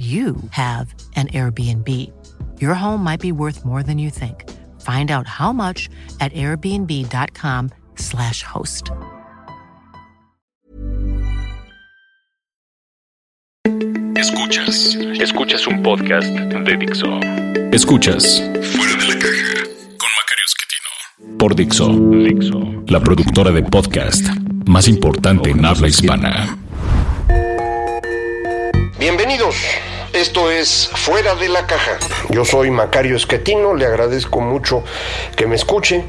you have an Airbnb. Your home might be worth more than you think. Find out how much at airbnb.com/slash host. Escuchas, escuchas un podcast de Dixo. Escuchas Fuera de la caja con Macario Esquetino. Por Dixo, Dixo, la productora de podcast más importante en habla hispana. Bienvenidos. Esto es Fuera de la Caja. Yo soy Macario Esquetino, le agradezco mucho que me escuche.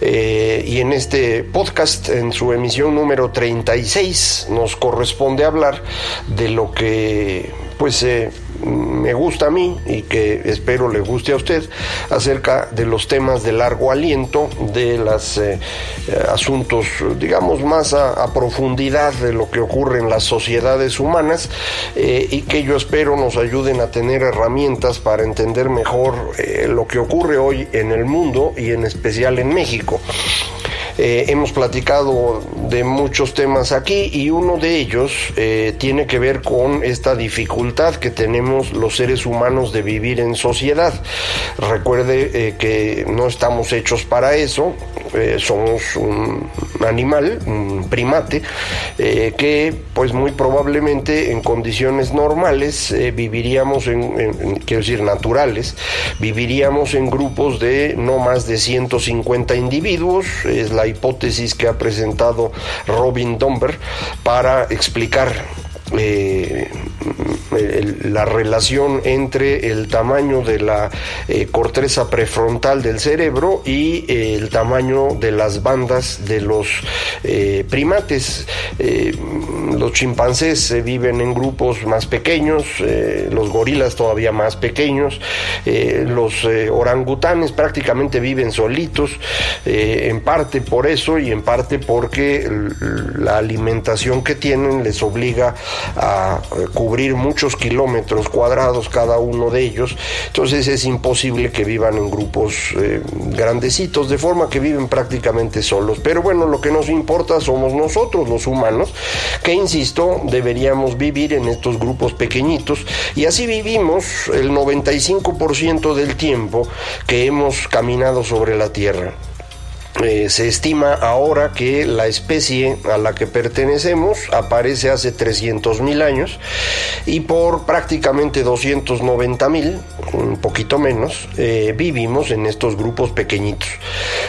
eh, y en este podcast, en su emisión número 36, nos corresponde hablar de lo que, pues, eh, me gusta a mí y que espero le guste a usted acerca de los temas de largo aliento, de los asuntos, digamos, más a, profundidad de lo que ocurre en las sociedades humanas eh, y que yo espero nos ayuden a tener herramientas para entender mejor eh, lo que ocurre hoy en el mundo y en especial en México. Eh, hemos platicado de muchos temas aquí y uno de ellos eh, tiene que ver con esta dificultad que tenemos los seres humanos de vivir en sociedad. Recuerde eh, que no estamos hechos para eso, somos un animal, un primate, que pues muy probablemente en condiciones normales viviríamos en, quiero decir, naturales, viviríamos en grupos de no más de 150 individuos, es la hipótesis que ha presentado Robin Domber para explicar eh, la relación entre el tamaño de la eh, corteza prefrontal del cerebro y eh, el tamaño de las bandas de los eh, primates. los chimpancés viven en grupos más pequeños, los gorilas todavía más pequeños, los orangutanes prácticamente viven solitos, en parte por eso y en parte porque la alimentación que tienen les obliga a cubrir muchos kilómetros cuadrados cada uno de ellos, entonces es imposible que vivan en grupos eh, grandecitos, de forma que viven prácticamente solos. Pero bueno, lo que nos importa somos nosotros, los humanos, que insisto, deberíamos vivir en estos grupos pequeñitos y así vivimos el 95% del tiempo que hemos caminado sobre la Tierra. Eh, se estima ahora que la especie a la que pertenecemos aparece hace 300 mil años y por prácticamente 290 mil, un poquito menos, eh, vivimos en estos grupos pequeñitos.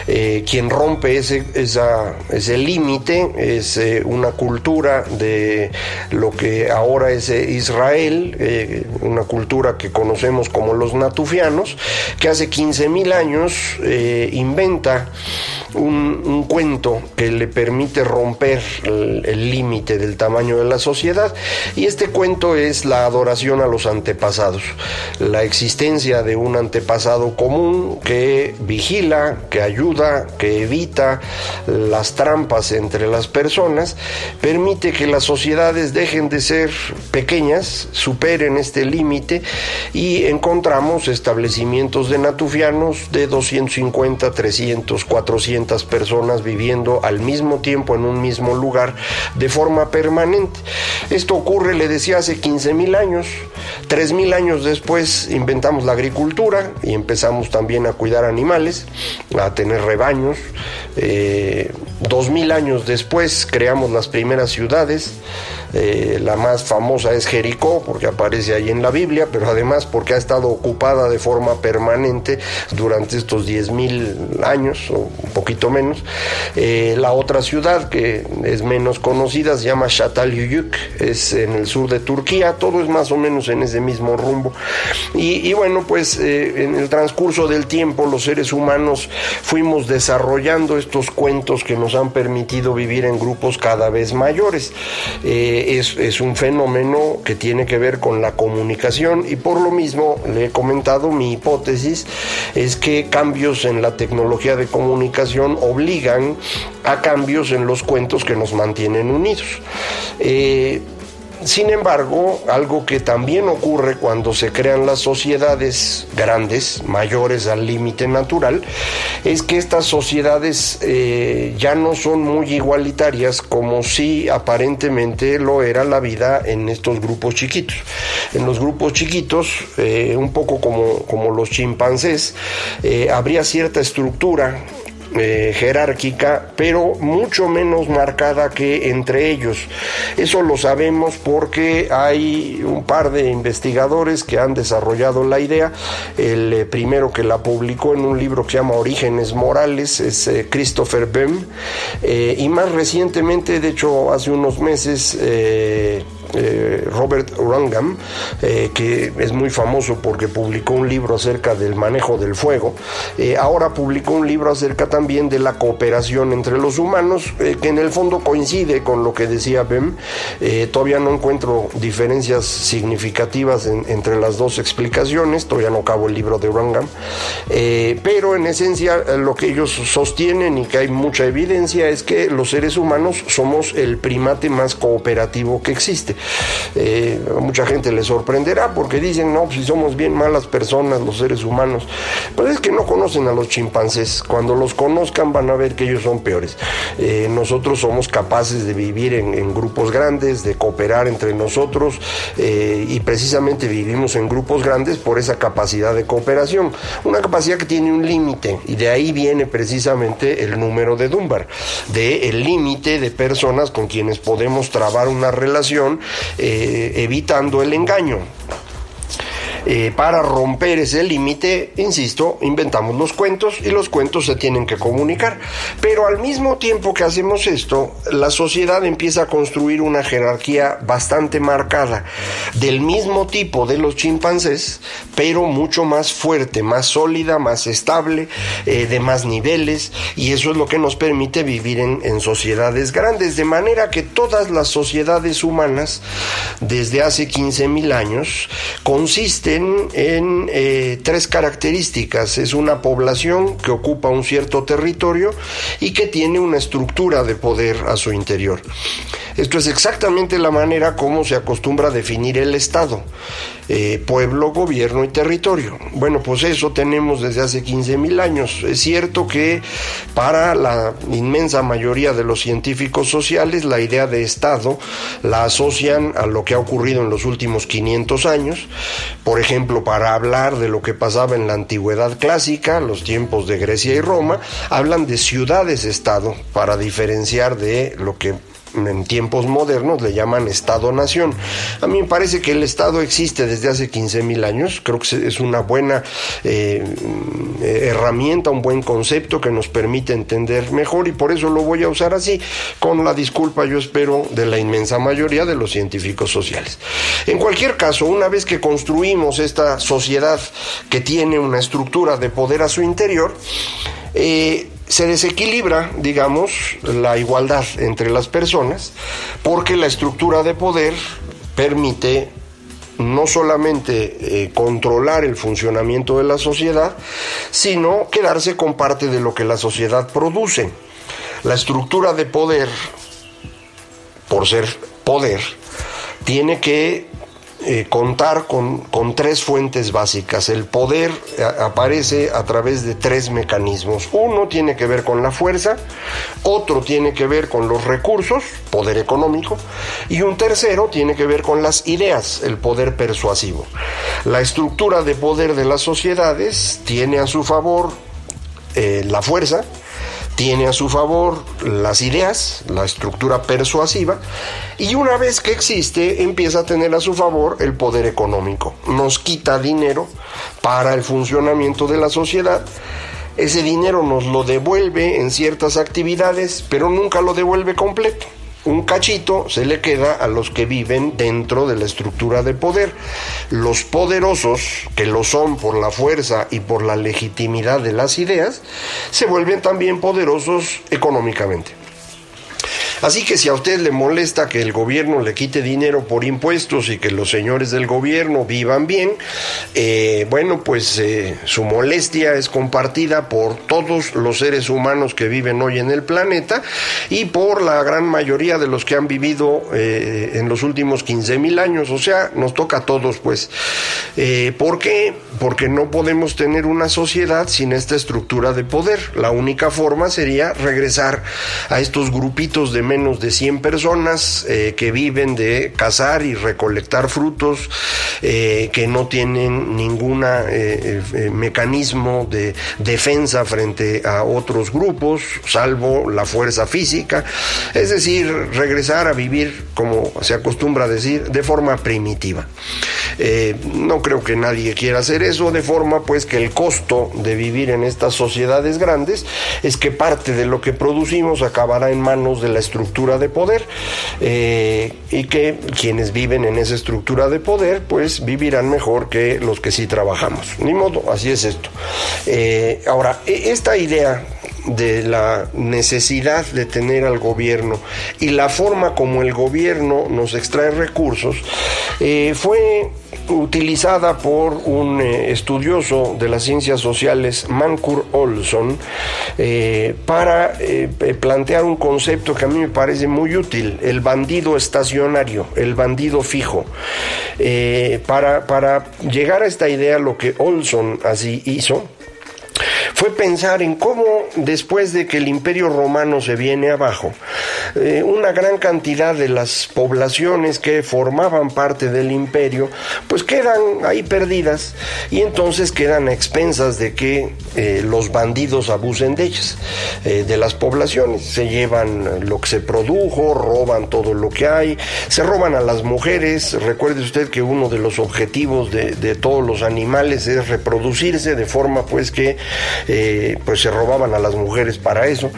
Eh, quien rompe ese, ese límite es una cultura de lo que ahora es Israel, una cultura que conocemos como los natufianos, que hace 15 mil años inventa un, cuento que le permite romper el límite del tamaño de la sociedad. Y este cuento es la adoración a los antepasados, la existencia de un antepasado común que vigila, que ayuda, que evita las trampas entre las personas, permite que las sociedades dejen de ser pequeñas, superen este límite y encontramos establecimientos de natufianos de 250, 300, 400 personas viviendo al mismo tiempo en un mismo lugar de forma permanente. Esto ocurre, le decía, hace 15 mil años. Tres mil años después inventamos la agricultura y empezamos también a cuidar animales, a tener rebaños. Eh, dos mil años después creamos las primeras ciudades. Eh, la más famosa es Jericó, porque aparece ahí en la Biblia, pero además porque ha estado ocupada de forma permanente durante estos diez mil años, o un poquito menos. Eh, la otra ciudad que es menos conocida se llama Çatalhöyük, es en el sur de Turquía, todo es más o menos en ese mismo rumbo. Y, bueno, pues en el transcurso del tiempo los seres humanos fuimos desarrollando estos cuentos que nos han permitido vivir en grupos cada vez mayores. Eh, es, es, un fenómeno que tiene que ver con la comunicación y por lo mismo le he comentado mi hipótesis es que cambios en la tecnología de comunicación obligan a cambios en los cuentos que nos mantienen unidos. Eh, sin embargo, algo que también ocurre cuando se crean las sociedades grandes, mayores al límite natural, es que estas sociedades eh, ya no son muy igualitarias como si aparentemente lo era la vida en estos grupos chiquitos. En los grupos chiquitos, eh, un poco como, como los chimpancés, eh, habría cierta estructura eh, jerárquica, pero mucho menos marcada que entre ellos. Eso lo sabemos porque hay un par de investigadores que han desarrollado la idea. El eh, primero que la publicó en un libro que se llama Orígenes Morales es eh, Christopher Bem. y más recientemente, de hecho, hace unos meses, eh, Robert Rangam, eh, que es muy famoso porque publicó un libro acerca del manejo del fuego, eh, ahora publicó un libro acerca también de la cooperación entre los humanos, que en el fondo coincide con lo que decía Bem. todavía no encuentro diferencias significativas entre las dos explicaciones, todavía no acabo el libro de Rangam, pero en esencia lo que ellos sostienen y que hay mucha evidencia es que los seres humanos somos el primate más cooperativo que existe. Eh, a mucha gente le sorprenderá porque dicen, no, si somos bien malas personas los seres humanos. Pues es que no conocen a los chimpancés. Cuando los conozcan van a ver que ellos son peores. Eh, nosotros somos capaces de vivir en, grupos grandes, de cooperar entre nosotros eh, y precisamente vivimos en grupos grandes por esa capacidad de cooperación. Una capacidad que tiene un límite y de ahí viene precisamente el número de Dunbar, de el límite de personas con quienes podemos trabar una relación eh, evitando el engaño. Eh, para romper ese límite, insisto, inventamos los cuentos y los cuentos se tienen que comunicar. Pero al mismo tiempo que hacemos esto, la sociedad empieza a construir una jerarquía bastante marcada, del mismo tipo de los chimpancés, pero mucho más fuerte, más sólida, más estable, eh, de más niveles, y eso es lo que nos permite vivir en, en sociedades grandes, de manera que todas las sociedades humanas, desde hace 15.000 años, consisten en eh, tres características. Es una población que ocupa un cierto territorio y que tiene una estructura de poder a su interior. Esto es exactamente la manera como se acostumbra a definir el Estado. Eh, pueblo, gobierno y territorio. Bueno, pues eso tenemos desde hace 15 mil años. Es cierto que para la inmensa mayoría de los científicos sociales la idea de Estado la asocian a lo que ha ocurrido en los últimos 500 años. Por ejemplo, para hablar de lo que pasaba en la antigüedad clásica, los tiempos de Grecia y Roma, hablan de ciudades-estado para diferenciar de lo que en tiempos modernos le llaman Estado-Nación. A mí me parece que el Estado existe desde hace 15 mil años, creo que es una buena eh, herramienta, un buen concepto que nos permite entender mejor y por eso lo voy a usar así, con la disculpa yo espero de la inmensa mayoría de los científicos sociales. En cualquier caso, una vez que construimos esta sociedad que tiene una estructura de poder a su interior, eh, se desequilibra, digamos, la igualdad entre las personas, porque la estructura de poder permite no solamente eh, controlar el funcionamiento de la sociedad, sino quedarse con parte de lo que la sociedad produce. La estructura de poder, por ser poder, tiene que eh, contar con, tres fuentes básicas. El poder eh, aparece a través de tres mecanismos. Uno tiene que ver con la fuerza, otro tiene que ver con los recursos, poder económico, y un tercero tiene que ver con las ideas, el poder persuasivo. La estructura de poder de las sociedades tiene a su favor eh, la fuerza, tiene a su favor las ideas, la estructura persuasiva, y una vez que existe, empieza a tener a su favor el poder económico. Nos quita dinero para el funcionamiento de la sociedad. Ese dinero nos lo devuelve en ciertas actividades, pero nunca lo devuelve completo un cachito se le queda a los que viven dentro de la estructura de poder. Los poderosos, que lo son por la fuerza y por la legitimidad de las ideas, se vuelven también poderosos económicamente. Así que si a usted le molesta que el gobierno le quite dinero por impuestos y que los señores del gobierno vivan bien, eh, bueno, pues eh, su molestia es compartida por todos los seres humanos que viven hoy en el planeta y por la gran mayoría de los que han vivido eh, en los últimos 15 mil años. O sea, nos toca a todos, pues. ¿Por qué? Porque no podemos tener una sociedad sin esta estructura de poder. La única forma sería regresar a estos grupitos de menos de 100 personas que viven de cazar y recolectar frutos, que no tienen ningún mecanismo de defensa frente a otros grupos, salvo la fuerza física, es decir, regresar a vivir, como se acostumbra decir, de forma primitiva. Eh, no creo que nadie quiera hacer eso, de forma pues que el costo de vivir en estas sociedades grandes es que parte de lo que producimos acabará en manos de la estructura de poder eh, y que quienes viven en esa estructura de poder pues vivirán mejor que los que sí trabajamos. Ni modo, así es esto. Eh, ahora, e, esta idea de la necesidad de tener al gobierno y la forma como el gobierno nos extrae recursos eh, fue utilizada por un eh, estudioso de las ciencias sociales, Mancur Olson, eh, para plantear un concepto que a mí me parece muy útil, el bandido estacionario, el bandido fijo. para, para llegar a esta idea, lo que Olson así hizo, fue pensar en cómo después de que el imperio romano se viene abajo, eh, una gran cantidad de las poblaciones que formaban parte del imperio, pues quedan ahí perdidas y entonces quedan a expensas de que eh, los bandidos abusen de ellas, eh, de las poblaciones, se llevan lo que se produjo, roban todo lo que hay, se roban a las mujeres, recuerde usted que uno de los objetivos de, de todos los animales es reproducirse de forma pues que eh, pues se robaban a las mujeres para eso.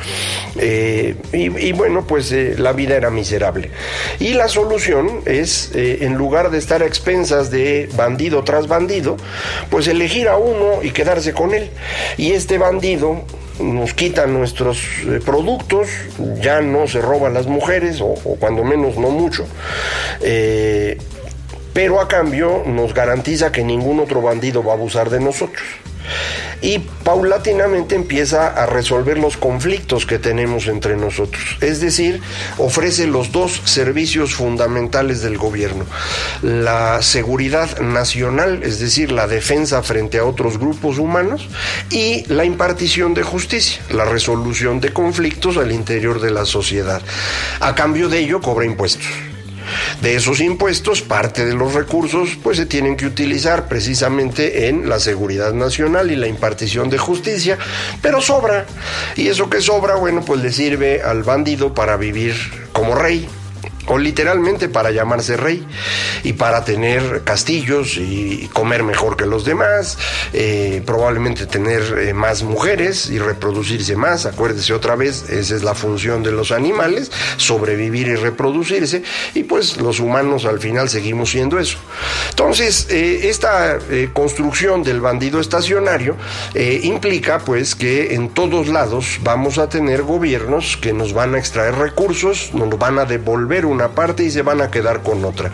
Eh, y, bueno, pues eh, la vida era miserable. Y la solución es, en lugar de estar a expensas de bandido tras bandido, pues elegir a uno y quedarse con él. Y este bandido nos quita nuestros productos, ya no se roban las mujeres, o, o cuando menos no mucho pero a cambio nos garantiza que ningún otro bandido va a abusar de nosotros y paulatinamente empieza a resolver los conflictos que tenemos entre nosotros. Es decir, ofrece los dos servicios fundamentales del gobierno. La seguridad nacional, es decir, la defensa frente a otros grupos humanos, y la impartición de justicia, la resolución de conflictos al interior de la sociedad. A cambio de ello, cobra impuestos. De esos impuestos, parte de los recursos pues se tienen que utilizar precisamente en la seguridad nacional y la impartición de justicia, pero sobra. Y eso que sobra, bueno, pues le sirve al bandido para vivir como rey o literalmente para llamarse rey y para tener castillos y comer mejor que los demás, eh, probablemente tener eh, más mujeres y reproducirse más, acuérdese otra vez, esa es la función de los animales, sobrevivir y reproducirse, y pues los humanos al final seguimos siendo eso. Entonces, eh, esta construcción del bandido estacionario implica pues que en todos lados vamos a tener gobiernos que nos van a extraer recursos, nos van a devolver una parte y se van a quedar con otra.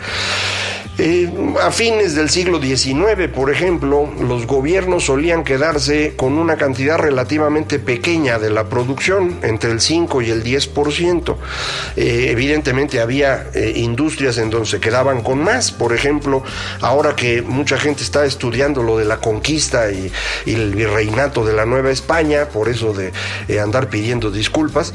Eh, a fines del siglo XIX, por ejemplo, los gobiernos solían quedarse con una cantidad relativamente pequeña de la producción, entre el 5 y el 10%. Eh, evidentemente había eh, industrias en donde se quedaban con más. Por ejemplo, ahora que mucha gente está estudiando lo de la conquista y, el virreinato de la Nueva España, por eso de andar pidiendo disculpas,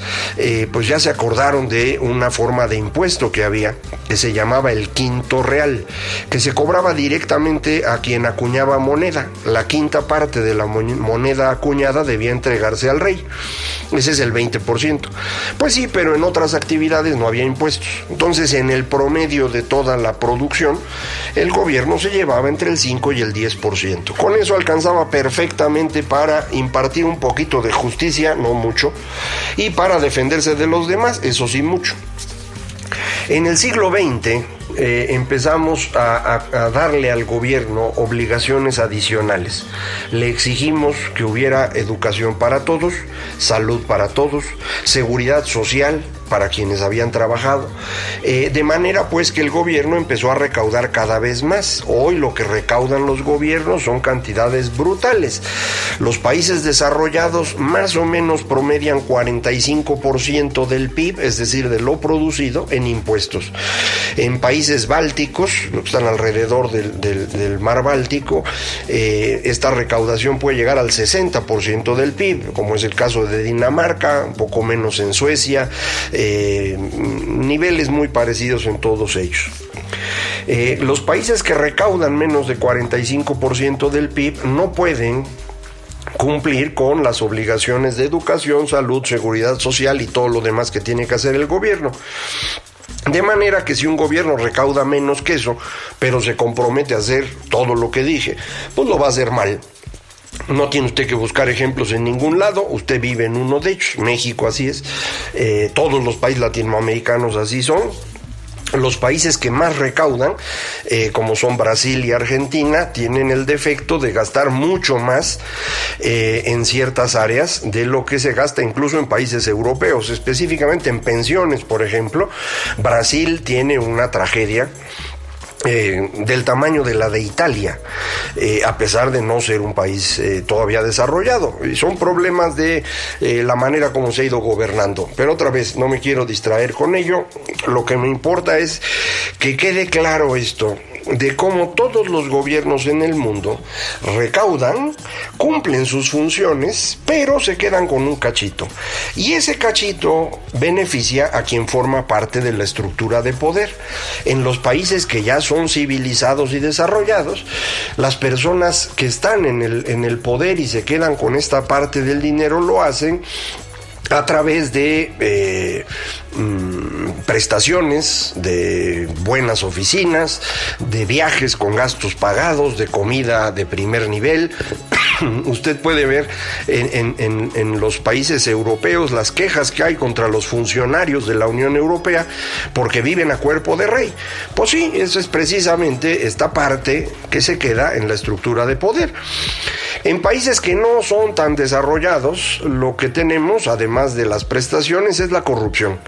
pues ya se acordaron de una forma de impuesto que había, que se llamaba el quinto real que se cobraba directamente a quien acuñaba moneda. La quinta parte de la moneda acuñada debía entregarse al rey. Ese es el 20%. Pues sí, pero en otras actividades no había impuestos. Entonces, en el promedio de toda la producción, el gobierno se llevaba entre el 5 y el 10%. Con eso alcanzaba perfectamente para impartir un poquito de justicia, no mucho, y para defenderse de los demás, eso sí mucho. En el siglo XX, eh, empezamos a, darle al gobierno obligaciones adicionales. Le exigimos que hubiera educación para todos, salud para todos, seguridad social para quienes habían trabajado. Eh, de manera pues que el gobierno empezó a recaudar cada vez más. Hoy lo que recaudan los gobiernos son cantidades brutales. Los países desarrollados más o menos promedian 45% del PIB, es decir, de lo producido en impuestos. En países bálticos, que están alrededor del, mar Báltico, eh, esta recaudación puede llegar al 60% del PIB, como es el caso de Dinamarca, un poco menos en Suecia, niveles muy parecidos en todos ellos. Eh, los países que recaudan menos de 45% del PIB no pueden cumplir con las obligaciones de educación, salud, seguridad social y todo lo demás que tiene que hacer el gobierno. De manera que si un gobierno recauda menos que eso, pero se compromete a hacer todo lo que dije, pues lo va a hacer mal. No tiene usted que buscar ejemplos en ningún lado, usted vive en uno de ellos, México así es, eh, todos los países latinoamericanos así son, los países que más recaudan, eh, como son Brasil y Argentina, tienen el defecto de gastar mucho más eh, en ciertas áreas de lo que se gasta incluso en países europeos, específicamente en pensiones, por ejemplo. Brasil tiene una tragedia eh, del tamaño de la de Italia, eh, a pesar de no ser un país eh, todavía desarrollado. Y son problemas de la manera como se ha ido gobernando. Pero otra vez, no me quiero distraer con ello. Lo que me importa es que quede claro esto de cómo todos los gobiernos en el mundo recaudan, cumplen sus funciones, pero se quedan con un cachito. Y ese cachito beneficia a quien forma parte de la estructura de poder. En los países que ya son civilizados y desarrollados, las personas que están en el, en el poder y se quedan con esta parte del dinero lo hacen a través de eh, mm, prestaciones, de buenas oficinas, de viajes con gastos pagados, de comida de primer nivel. Usted puede ver en, en, los países europeos las quejas que hay contra los funcionarios de la Unión Europea porque viven a cuerpo de rey. Pues sí, eso es precisamente esta parte que se queda en la estructura de poder. En países que no son tan desarrollados, lo que tenemos, además de las prestaciones, es la corrupción.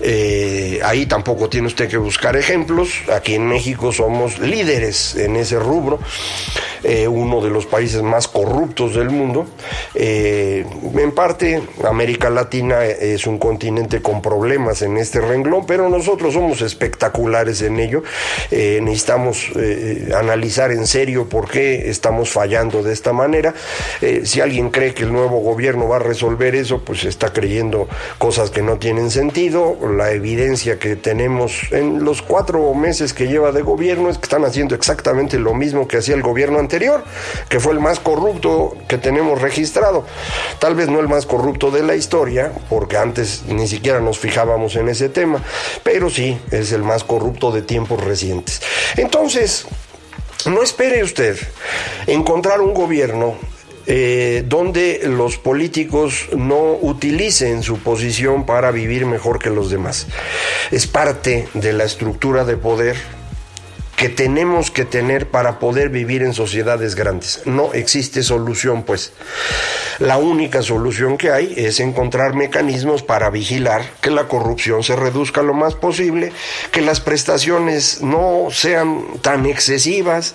Eh, ahí tampoco tiene usted que buscar ejemplos. Aquí en México somos líderes en ese rubro, eh, uno de los países más corruptos del mundo. Eh, en parte, América Latina es un continente con problemas en este renglón, pero nosotros somos espectaculares en ello. necesitamos analizar en serio por qué estamos fallando de esta manera si alguien cree que el nuevo gobierno va a resolver eso, pues está creyendo cosas que no tienen sentido. La evidencia que tenemos en los cuatro meses que lleva de gobierno es que están haciendo exactamente lo mismo que hacía el gobierno anterior, que fue el más corrupto que tenemos registrado. Tal vez no el más corrupto de la historia, porque antes ni siquiera nos fijábamos en ese tema, pero sí es el más corrupto de tiempos recientes. Entonces, no espere usted encontrar un gobierno eh, donde los políticos no utilicen su posición para vivir mejor que los demás. Es parte de la estructura de poder que tenemos que tener para poder vivir en sociedades grandes. No existe solución, pues. La única solución que hay es encontrar mecanismos para vigilar que la corrupción se reduzca lo más posible, que las prestaciones no sean tan excesivas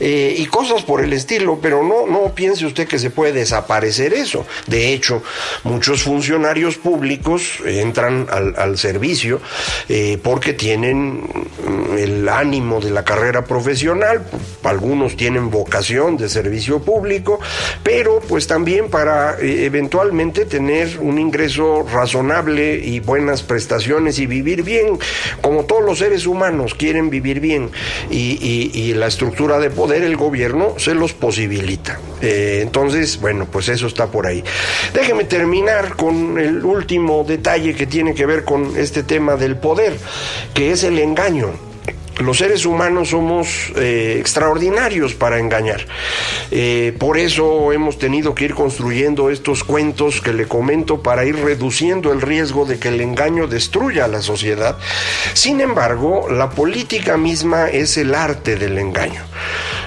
eh, y cosas por el estilo, pero no, no piense usted que se puede desaparecer eso. De hecho, muchos funcionarios públicos entran al, servicio eh, porque tienen el ánimo de la carrera profesional, algunos tienen vocación de servicio público, pero pues también para eh, eventualmente tener un ingreso razonable y buenas prestaciones y vivir bien, como todos los seres humanos quieren vivir bien y, la estructura de poder, el gobierno, se los posibilita. Eh, entonces, bueno, pues eso está por ahí. Déjeme terminar con el último detalle que tiene que ver con este tema del poder, que es el engaño los seres humanos somos eh, extraordinarios para engañar. Eh, por eso hemos tenido que ir construyendo estos cuentos que le comento para ir reduciendo el riesgo de que el engaño destruya a la sociedad. Sin embargo, la política misma es el arte del engaño.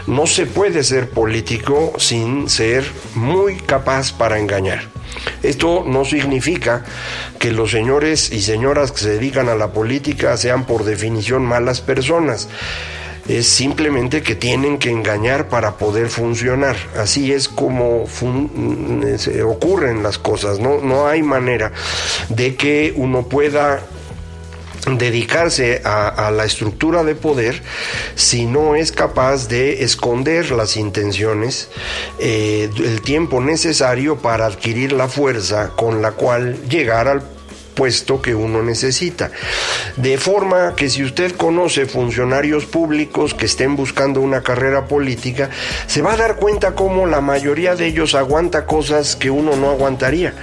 No se puede ser político sin ser muy capaz para engañar. Esto no significa que los señores y señoras que se dedican a la política sean por definición malas personas es simplemente que tienen que engañar para poder funcionar. Así es como mm, se ocurren las cosas, ¿no? no hay manera de que uno pueda dedicarse a, la estructura de poder si no es capaz de esconder las intenciones, eh, el tiempo necesario para adquirir la fuerza con la cual llegar al que uno necesita. De forma que si usted conoce funcionarios públicos que estén buscando una carrera política, se va a dar cuenta cómo la mayoría de ellos aguanta cosas que uno no aguantaría.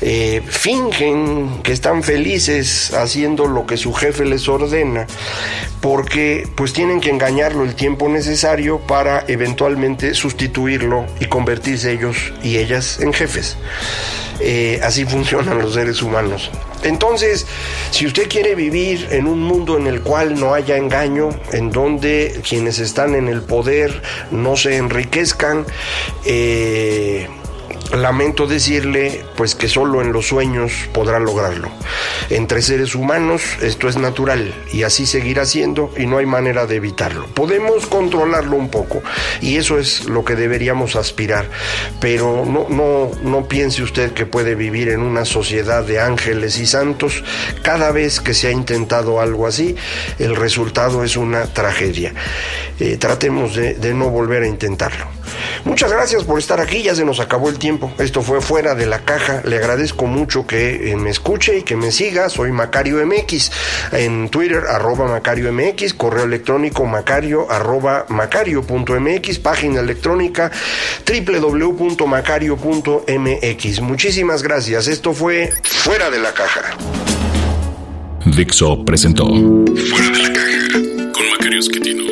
Eh, fingen que están felices haciendo lo que su jefe les ordena, porque pues tienen que engañarlo el tiempo necesario para eventualmente sustituirlo y convertirse ellos y ellas en jefes. Eh, así funcionan los seres humanos. Entonces, si usted quiere vivir en un mundo en el cual no haya engaño, en donde quienes están en el poder no se enriquezcan, eh, lamento decirle pues que solo en los sueños podrá lograrlo. Entre seres humanos esto es natural y así seguirá siendo y no hay manera de evitarlo. Podemos controlarlo un poco y eso es lo que deberíamos aspirar, pero no no no piense usted que puede vivir en una sociedad de ángeles y santos. Cada vez que se ha intentado algo así, el resultado es una tragedia. Eh, tratemos de, de no volver a intentarlo. Muchas gracias por estar aquí, ya se nos acabó el tiempo. Esto fue fuera de la caja. Le agradezco mucho que eh, me escuche y que me siga. Soy Macario MX. En Twitter, arroba Macario MX, correo electrónico macario arroba macario.mx, página electrónica www.macario.mx. Muchísimas gracias. Esto fue Fuera de la Caja. Dixo presentó Fuera de la Caja con Macario Esquetino.